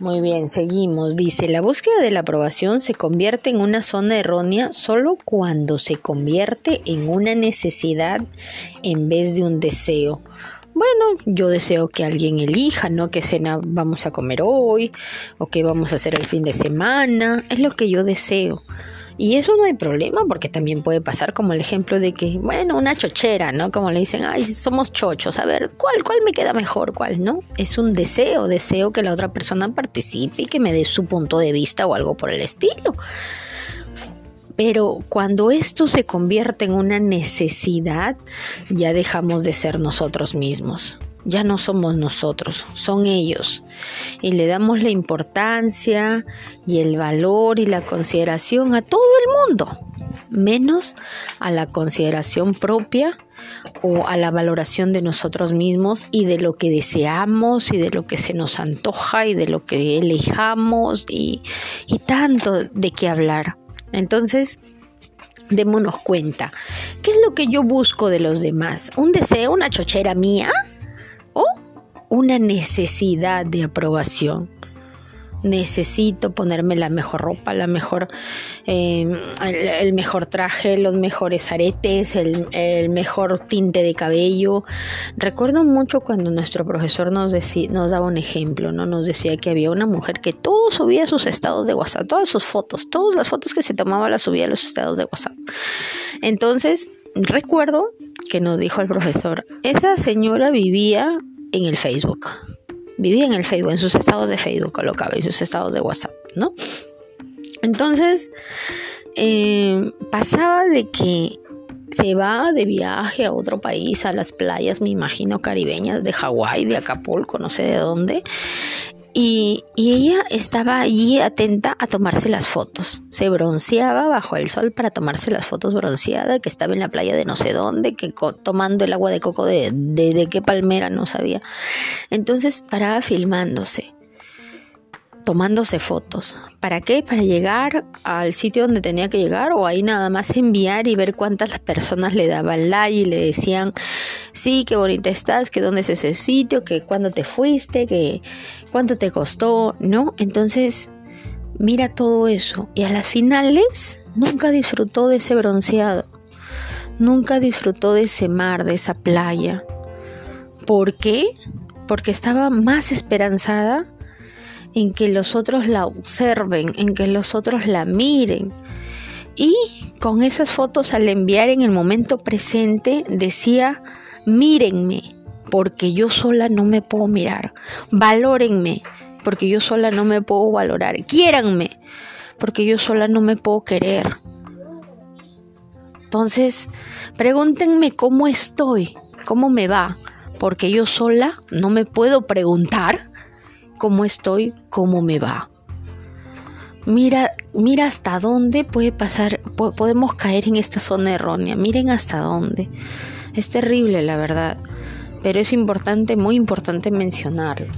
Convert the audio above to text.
Muy bien, seguimos. Dice, la búsqueda de la aprobación se convierte en una zona errónea solo cuando se convierte en una necesidad en vez de un deseo. Bueno, yo deseo que alguien elija, ¿no? ¿Qué cena vamos a comer hoy? ¿O qué vamos a hacer el fin de semana? Es lo que yo deseo. Y eso no hay problema porque también puede pasar como el ejemplo de que, bueno, una chochera, ¿no? Como le dicen, ay, somos chochos, a ver, ¿cuál, cuál me queda mejor? ¿Cuál, no? Es un deseo, deseo que la otra persona participe y que me dé su punto de vista o algo por el estilo. Pero cuando esto se convierte en una necesidad, ya dejamos de ser nosotros mismos ya no somos nosotros, son ellos. Y le damos la importancia y el valor y la consideración a todo el mundo, menos a la consideración propia o a la valoración de nosotros mismos y de lo que deseamos y de lo que se nos antoja y de lo que elijamos y, y tanto de qué hablar. Entonces, démonos cuenta, ¿qué es lo que yo busco de los demás? ¿Un deseo, una chochera mía? Una necesidad de aprobación. Necesito ponerme la mejor ropa, la mejor, em, el, mejor traje, los mejores aretes, el, mejor tinte de cabello. Recuerdo mucho cuando nuestro profesor nos, nos daba un ejemplo, ¿no? Nos decía que había una mujer que todo subía sus estados de WhatsApp, todas sus fotos, todas las fotos que se tomaba las subía a los estados de WhatsApp. Entonces, recuerdo que nos dijo el profesor, esa señora vivía en el Facebook. Vivía en el Facebook, en sus estados de Facebook colocaba, en sus estados de WhatsApp, ¿no? Entonces, eh, pasaba de que se va de viaje a otro país, a las playas, me imagino, caribeñas, de Hawái, de Acapulco, no sé de dónde, y, ella estaba allí atenta a tomarse las fotos. Se bronceaba bajo el sol para tomarse las fotos bronceada, que estaba en la playa de no sé dónde, que tomando el agua de coco de, de, qué palmera no sabía. Entonces paraba filmándose tomándose fotos. ¿Para qué? Para llegar al sitio donde tenía que llegar o ahí nada más enviar y ver cuántas personas le daban like y le decían, sí, qué bonita estás, que dónde es ese sitio, que cuándo te fuiste, que cuánto te costó, ¿no? Entonces, mira todo eso. Y a las finales, nunca disfrutó de ese bronceado. Nunca disfrutó de ese mar, de esa playa. ¿Por qué? Porque estaba más esperanzada en que los otros la observen, en que los otros la miren. Y con esas fotos al enviar en el momento presente decía, mírenme, porque yo sola no me puedo mirar. Valórenme, porque yo sola no me puedo valorar. Quiéranme, porque yo sola no me puedo querer. Entonces, pregúntenme cómo estoy, cómo me va, porque yo sola no me puedo preguntar cómo estoy, cómo me va. Mira, mira hasta dónde puede pasar, podemos caer en esta zona errónea. Miren hasta dónde. Es terrible, la verdad, pero es importante, muy importante mencionarlo.